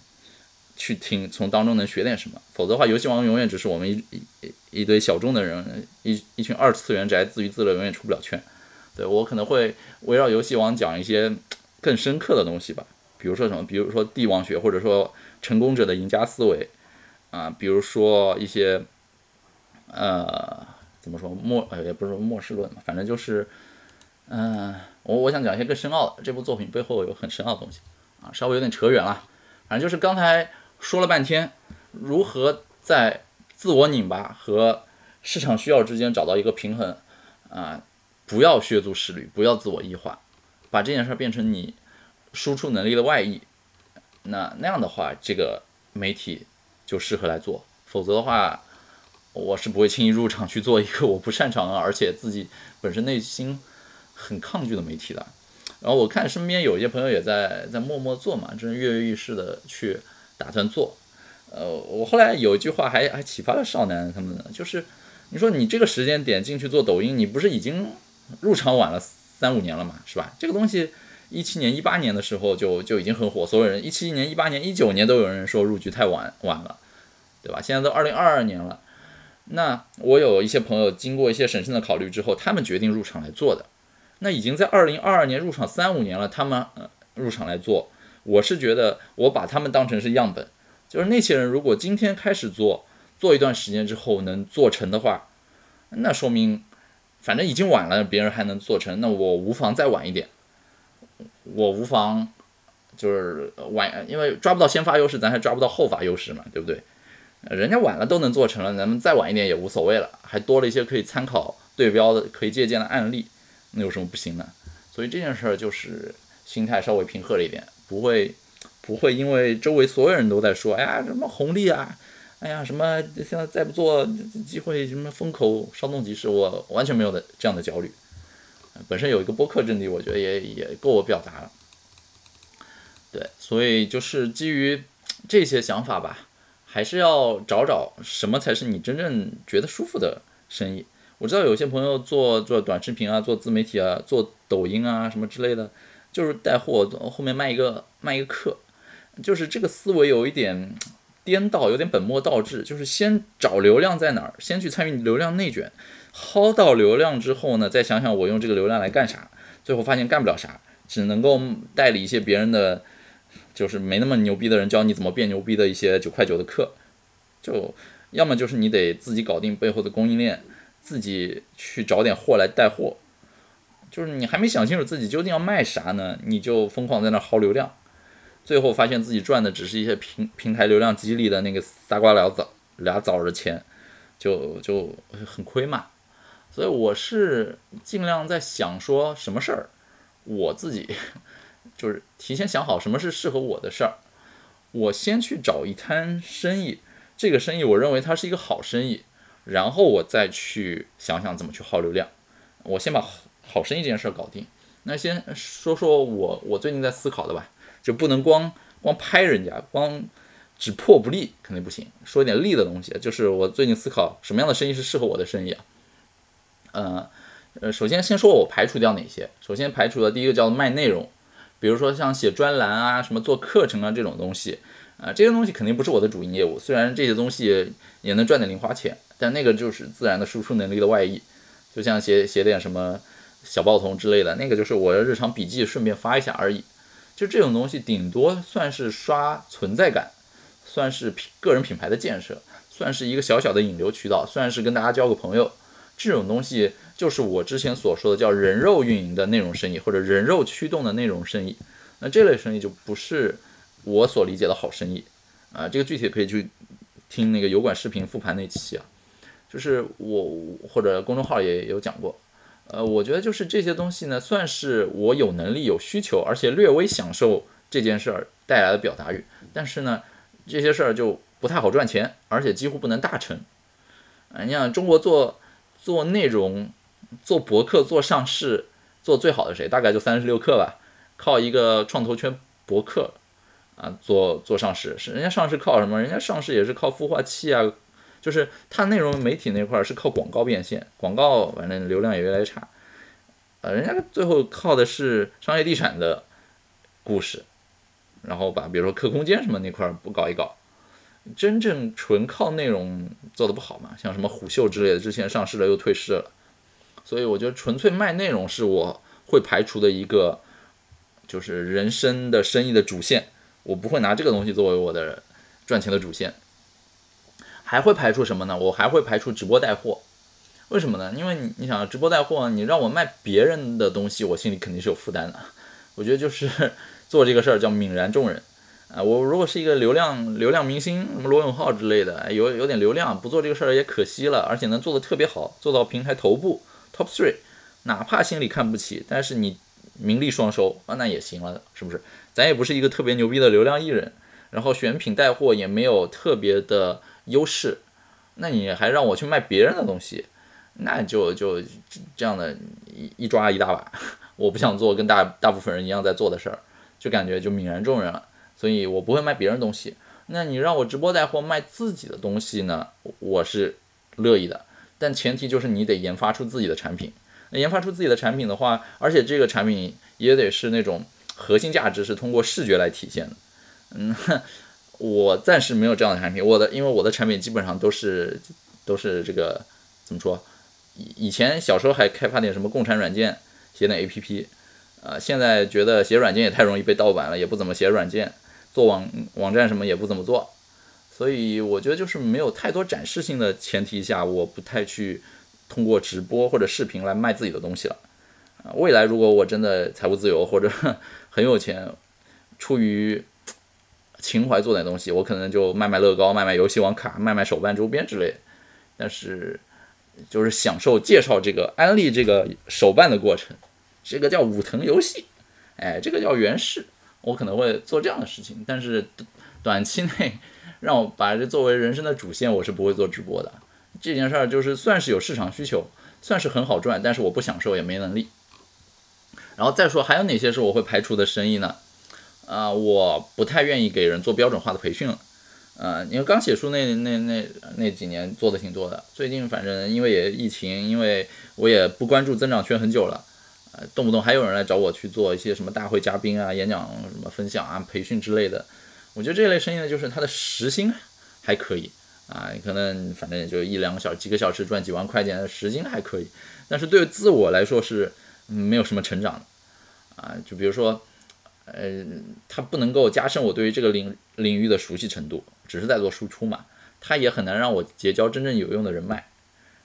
去听，从当中能学点什么。否则的话，游戏王永远只是我们一一一堆小众的人，一一群二次元宅自娱自乐，永远出不了圈。对我可能会围绕游戏王讲一些更深刻的东西吧，比如说什么，比如说帝王学，或者说成功者的赢家思维啊，比如说一些呃怎么说末呃也不是说末世论嘛，反正就是嗯，我我想讲一些更深奥的，这部作品背后有很深奥的东西啊，稍微有点扯远了，反正就是刚才说了半天，如何在自我拧巴和市场需要之间找到一个平衡啊。不要削足适履，不要自我异化，把这件事变成你输出能力的外溢。那那样的话，这个媒体就适合来做。否则的话，我是不会轻易入场去做一个 我不擅长而且自己本身内心很抗拒的媒体的。然后我看身边有一些朋友也在在默默做嘛，真是跃跃欲试的去打算做。呃，我后来有一句话还还启发了少男他们呢，就是你说你这个时间点进去做抖音，你不是已经？入场晚了三五年了嘛，是吧？这个东西一七年、一八年的时候就就已经很火，所有人一七年、一八年、一九年都有人说入局太晚晚了，对吧？现在都二零二二年了，那我有一些朋友经过一些审慎的考虑之后，他们决定入场来做的，那已经在二零二二年入场三五年了，他们呃入场来做，我是觉得我把他们当成是样本，就是那些人如果今天开始做，做一段时间之后能做成的话，那说明。反正已经晚了，别人还能做成，那我无妨再晚一点。我无妨就是晚，因为抓不到先发优势，咱还抓不到后发优势嘛，对不对？人家晚了都能做成了，咱们再晚一点也无所谓了，还多了一些可以参考对标的、可以借鉴的案例，那有什么不行呢？所以这件事儿就是心态稍微平和了一点，不会不会因为周围所有人都在说，哎呀什么红利啊。哎呀，什么现在再不做，机会什么风口稍纵即逝，我完全没有的这样的焦虑。本身有一个播客阵地，我觉得也也够我表达了。对，所以就是基于这些想法吧，还是要找找什么才是你真正觉得舒服的生意。我知道有些朋友做做短视频啊，做自媒体啊，做抖音啊什么之类的，就是带货，后面卖一个卖一个课，就是这个思维有一点。颠倒有点本末倒置，就是先找流量在哪儿，先去参与流量内卷，薅到流量之后呢，再想想我用这个流量来干啥，最后发现干不了啥，只能够代理一些别人的，就是没那么牛逼的人教你怎么变牛逼的一些九块九的课，就要么就是你得自己搞定背后的供应链，自己去找点货来带货，就是你还没想清楚自己究竟要卖啥呢，你就疯狂在那薅流量。最后发现自己赚的只是一些平平台流量激励的那个仨瓜俩枣俩枣的钱，就就很亏嘛。所以我是尽量在想说什么事儿，我自己就是提前想好什么是适合我的事儿，我先去找一摊生意，这个生意我认为它是一个好生意，然后我再去想想怎么去耗流量。我先把好生意这件事儿搞定。那先说说我我最近在思考的吧。就不能光光拍人家，光只破不立肯定不行。说一点利的东西，就是我最近思考什么样的生意是适合我的生意啊？呃呃，首先先说我排除掉哪些。首先排除的第一个叫卖内容，比如说像写专栏啊、什么做课程啊这种东西，啊这些东西肯定不是我的主营业务。虽然这些东西也能赚点零花钱，但那个就是自然的输出能力的外溢。就像写写点什么小报童之类的，那个就是我的日常笔记，顺便发一下而已。就这种东西，顶多算是刷存在感，算是品个人品牌的建设，算是一个小小的引流渠道，算是跟大家交个朋友。这种东西就是我之前所说的叫人肉运营的内容生意，或者人肉驱动的内容生意。那这类生意就不是我所理解的好生意啊。这个具体可以去听那个油管视频复盘那期啊，就是我或者公众号也有讲过。呃，我觉得就是这些东西呢，算是我有能力、有需求，而且略微享受这件事儿带来的表达欲。但是呢，这些事儿就不太好赚钱，而且几乎不能大成。啊，你想中国做做内容、做博客、做上市做最好的谁？大概就三十六氪吧，靠一个创投圈博客啊做做上市。是人家上市靠什么？人家上市也是靠孵化器啊。就是它内容媒体那块是靠广告变现，广告反正流量也越来越差，呃，人家最后靠的是商业地产的故事，然后把比如说客空间什么那块不搞一搞，真正纯靠内容做的不好嘛，像什么虎嗅之类的，之前上市了又退市了，所以我觉得纯粹卖内容是我会排除的一个，就是人生的生意的主线，我不会拿这个东西作为我的赚钱的主线。还会排除什么呢？我还会排除直播带货，为什么呢？因为你你想直播带货，你让我卖别人的东西，我心里肯定是有负担的。我觉得就是 做这个事儿叫泯然众人啊。我如果是一个流量流量明星，什么罗永浩之类的，有有点流量，不做这个事儿也可惜了。而且能做的特别好，做到平台头部 top three，哪怕心里看不起，但是你名利双收啊，那也行了，是不是？咱也不是一个特别牛逼的流量艺人，然后选品带货也没有特别的。优势，那你还让我去卖别人的东西，那就就这样的一一抓一大把，我不想做跟大大部分人一样在做的事儿，就感觉就泯然众人了，所以我不会卖别人东西。那你让我直播带货卖自己的东西呢，我是乐意的，但前提就是你得研发出自己的产品。研发出自己的产品的话，而且这个产品也得是那种核心价值是通过视觉来体现的，嗯。我暂时没有这样的产品，我的因为我的产品基本上都是都是这个怎么说？以以前小时候还开发点什么共产软件，写点 A P P，呃，现在觉得写软件也太容易被盗版了，也不怎么写软件，做网网站什么也不怎么做，所以我觉得就是没有太多展示性的前提下，我不太去通过直播或者视频来卖自己的东西了。未来如果我真的财务自由或者 很有钱，出于情怀做点东西，我可能就卖卖乐高、卖卖游戏王卡、卖卖手办周边之类。但是，就是享受介绍这个安利这个手办的过程，这个叫武藤游戏，哎，这个叫原氏，我可能会做这样的事情。但是短期内让我把这作为人生的主线，我是不会做直播的。这件事儿就是算是有市场需求，算是很好赚，但是我不享受也没能力。然后再说还有哪些是我会排除的生意呢？啊，我不太愿意给人做标准化的培训了。呃，因为刚写书那那那那几年做的挺多的，最近反正因为也疫情，因为我也不关注增长圈很久了，呃，动不动还有人来找我去做一些什么大会嘉宾啊、演讲什么分享啊、培训之类的。我觉得这类生意呢，就是它的时薪还可以啊，可能反正也就一两个小时、几个小时赚几万块钱时薪还可以，但是对自我来说是没有什么成长的啊，就比如说。呃，它不能够加深我对于这个领领域的熟悉程度，只是在做输出嘛。它也很难让我结交真正有用的人脉。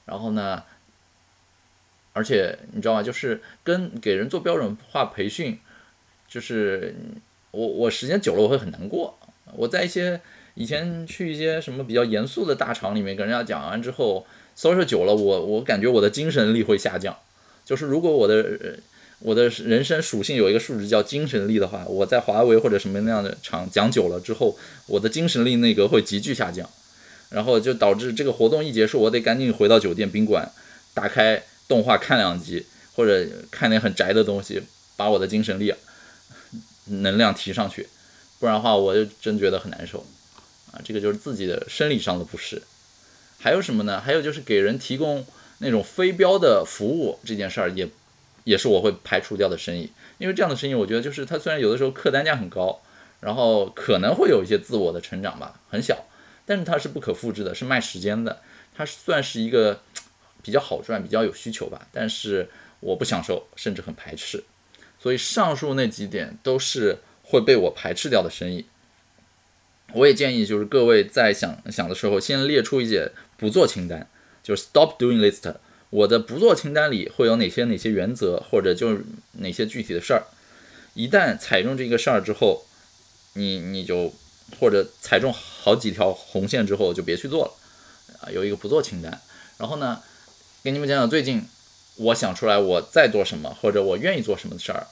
然后呢，而且你知道吗？就是跟给人做标准化培训，就是我我时间久了我会很难过。我在一些以前去一些什么比较严肃的大厂里面跟人家讲完之后，搜索久了，我我感觉我的精神力会下降。就是如果我的。我的人生属性有一个数值叫精神力的话，我在华为或者什么那样的厂讲久了之后，我的精神力那个会急剧下降，然后就导致这个活动一结束，我得赶紧回到酒店宾馆，打开动画看两集，或者看点很宅的东西，把我的精神力、能量提上去，不然的话我就真觉得很难受啊！这个就是自己的生理上的不适。还有什么呢？还有就是给人提供那种非标的服务这件事儿也。也是我会排除掉的生意，因为这样的生意，我觉得就是它虽然有的时候客单价很高，然后可能会有一些自我的成长吧，很小，但是它是不可复制的，是卖时间的，它算是一个比较好赚、比较有需求吧，但是我不享受，甚至很排斥，所以上述那几点都是会被我排斥掉的生意。我也建议就是各位在想想的时候，先列出一些不做清单，就是 stop doing list。我的不做清单里会有哪些哪些原则，或者就是哪些具体的事儿？一旦踩中这个事儿之后，你你就或者踩中好几条红线之后就别去做了啊，有一个不做清单。然后呢，给你们讲讲最近我想出来我在做什么，或者我愿意做什么的事儿。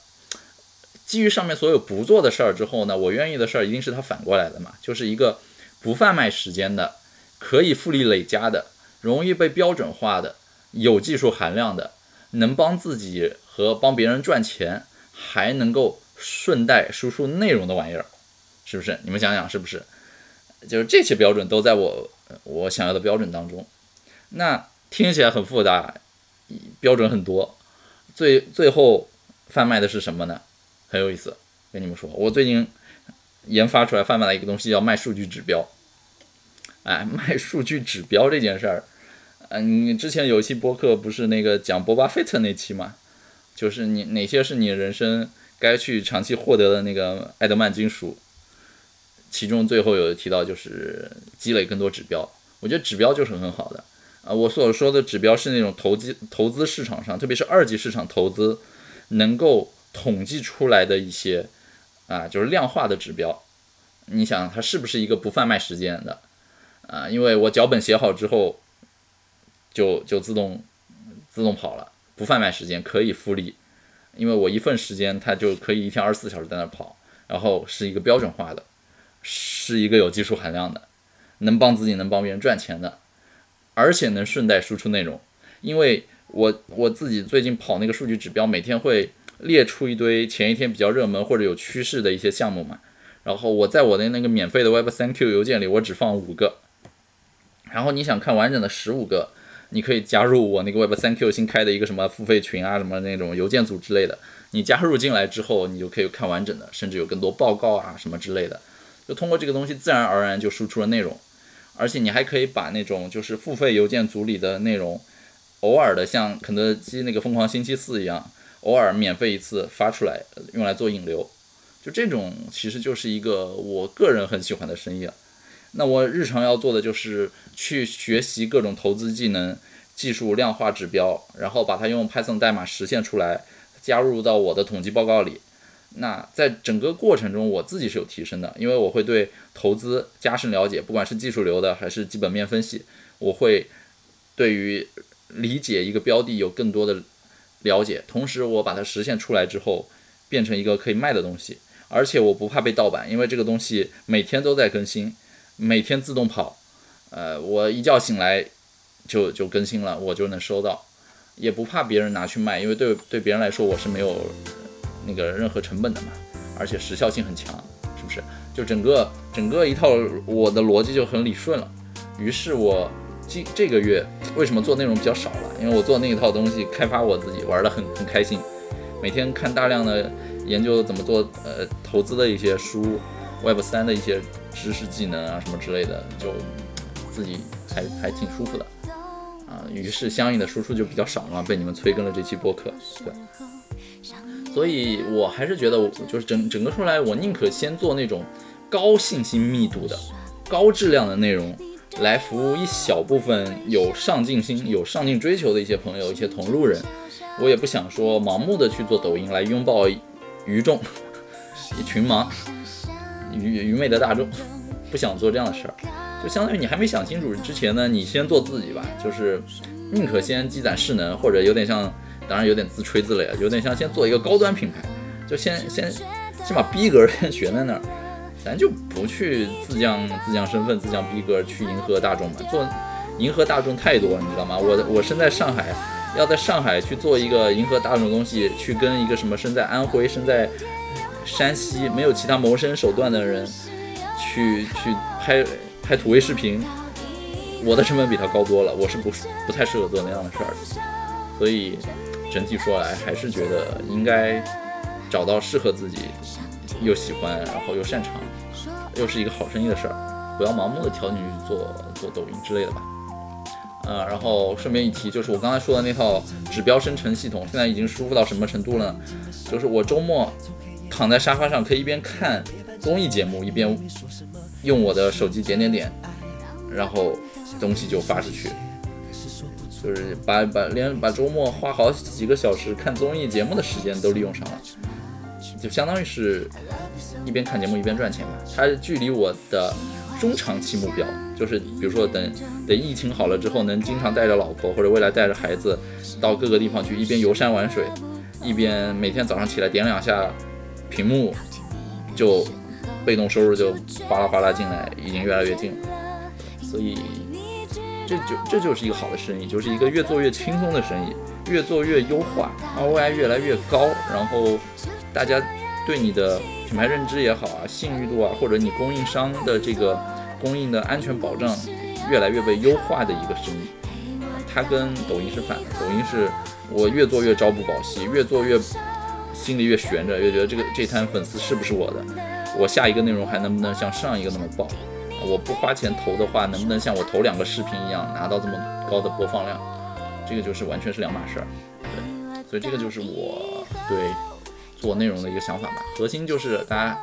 基于上面所有不做的事儿之后呢，我愿意的事儿一定是它反过来的嘛，就是一个不贩卖时间的，可以复利累加的，容易被标准化的。有技术含量的，能帮自己和帮别人赚钱，还能够顺带输出内容的玩意儿，是不是？你们想想是不是？就是这些标准都在我我想要的标准当中。那听起来很复杂，标准很多，最最后贩卖的是什么呢？很有意思，跟你们说，我最近研发出来贩卖了一个东西，叫卖数据指标。哎，卖数据指标这件事儿，嗯，之前有一期播客不是那个讲波巴菲特那期嘛？就是你哪些是你人生该去长期获得的那个爱德曼金属？其中最后有提到就是积累更多指标。我觉得指标就是很好的啊。我所说的指标是那种投机投资市场上，特别是二级市场投资能够统计出来的一些啊，就是量化的指标。你想它是不是一个不贩卖时间的？啊，因为我脚本写好之后，就就自动自动跑了，不贩卖时间可以复利，因为我一份时间它就可以一天二十四小时在那跑，然后是一个标准化的，是一个有技术含量的，能帮自己能帮别人赚钱的，而且能顺带输出内容，因为我我自己最近跑那个数据指标，每天会列出一堆前一天比较热门或者有趋势的一些项目嘛，然后我在我的那个免费的 Web 三 Q 邮件里，我只放五个。然后你想看完整的十五个，你可以加入我那个 Web 三 Q 新开的一个什么付费群啊，什么那种邮件组之类的。你加入进来之后，你就可以看完整的，甚至有更多报告啊什么之类的。就通过这个东西，自然而然就输出了内容。而且你还可以把那种就是付费邮件组里的内容，偶尔的像肯德基那个疯狂星期四一样，偶尔免费一次发出来，用来做引流。就这种其实就是一个我个人很喜欢的生意了。那我日常要做的就是去学习各种投资技能、技术量化指标，然后把它用 Python 代码实现出来，加入到我的统计报告里。那在整个过程中，我自己是有提升的，因为我会对投资加深了解，不管是技术流的还是基本面分析，我会对于理解一个标的有更多的了解。同时，我把它实现出来之后，变成一个可以卖的东西，而且我不怕被盗版，因为这个东西每天都在更新。每天自动跑，呃，我一觉醒来就就更新了，我就能收到，也不怕别人拿去卖，因为对对别人来说我是没有那个任何成本的嘛，而且时效性很强，是不是？就整个整个一套我的逻辑就很理顺了。于是我今这个月为什么做内容比较少了？因为我做那一套东西开发我自己玩的很很开心，每天看大量的研究怎么做呃投资的一些书，Web 三的一些。知识技能啊什么之类的，就自己还还挺舒服的啊。于是相应的输出就比较少嘛，被你们催更了这期播客。对，所以我还是觉得，我就是整整个出来，我宁可先做那种高信息密度的、高质量的内容，来服务一小部分有上进心、有上进追求的一些朋友、一些同路人。我也不想说盲目的去做抖音来拥抱愚众、一群盲。愚愚昧的大众不想做这样的事儿，就相当于你还没想清楚之前呢，你先做自己吧，就是宁可先积攒势能，或者有点像，当然有点自吹自擂啊，有点像先做一个高端品牌，就先先先把逼格先悬在那儿，咱就不去自降自降身份、自降逼格去迎合大众嘛，做迎合大众太多，你知道吗？我我身在上海，要在上海去做一个迎合大众的东西，去跟一个什么身在安徽、身在。山西没有其他谋生手段的人，去去拍拍土味视频，我的成本比他高多了，我是不不太适合做那样的事儿，所以整体说来还是觉得应该找到适合自己又喜欢，然后又擅长，又是一个好生意的事儿，不要盲目的跳进去做做抖音之类的吧。嗯，然后顺便一提，就是我刚才说的那套指标生成系统，现在已经舒服到什么程度了？就是我周末。躺在沙发上，可以一边看综艺节目，一边用我的手机点点点，然后东西就发出去，就是把把连把周末花好几个小时看综艺节目的时间都利用上了，就相当于是一边看节目一边赚钱吧。它距离我的中长期目标，就是比如说等等疫情好了之后，能经常带着老婆或者未来带着孩子到各个地方去，一边游山玩水，一边每天早上起来点两下。屏幕就被动收入就哗啦哗啦进来，已经越来越近了，所以这就这就是一个好的生意，就是一个越做越轻松的生意，越做越优化，ROI 越来越高，然后大家对你的品牌认知也好啊，信誉度啊，或者你供应商的这个供应的安全保障越来越被优化的一个生意，它跟抖音是反的，抖音是我越做越朝不保夕，越做越。心里越悬着，越觉得这个这摊粉丝是不是我的？我下一个内容还能不能像上一个那么爆？我不花钱投的话，能不能像我投两个视频一样拿到这么高的播放量？这个就是完全是两码事儿。对，所以这个就是我对做内容的一个想法吧。核心就是大家，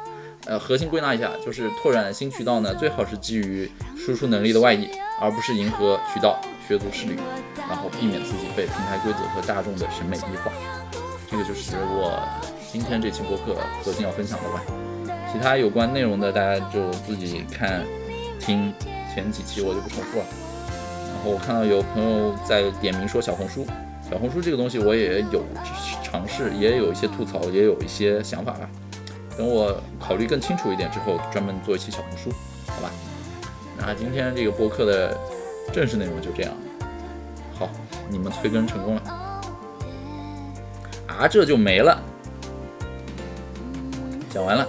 呃，核心归纳一下，就是拓展新渠道呢，最好是基于输出能力的外溢，而不是迎合渠道、学足势力，然后避免自己被平台规则和大众的审美异化。这个就是我今天这期播客核心要分享的吧。其他有关内容的，大家就自己看。听前几期我就不重复了，然后我看到有朋友在点名说小红书，小红书这个东西我也有尝试，也有一些吐槽，也有一些想法吧。等我考虑更清楚一点之后，专门做一期小红书，好吧？那今天这个播客的正式内容就这样，好，你们催更成功了，啊，这就没了，讲完了。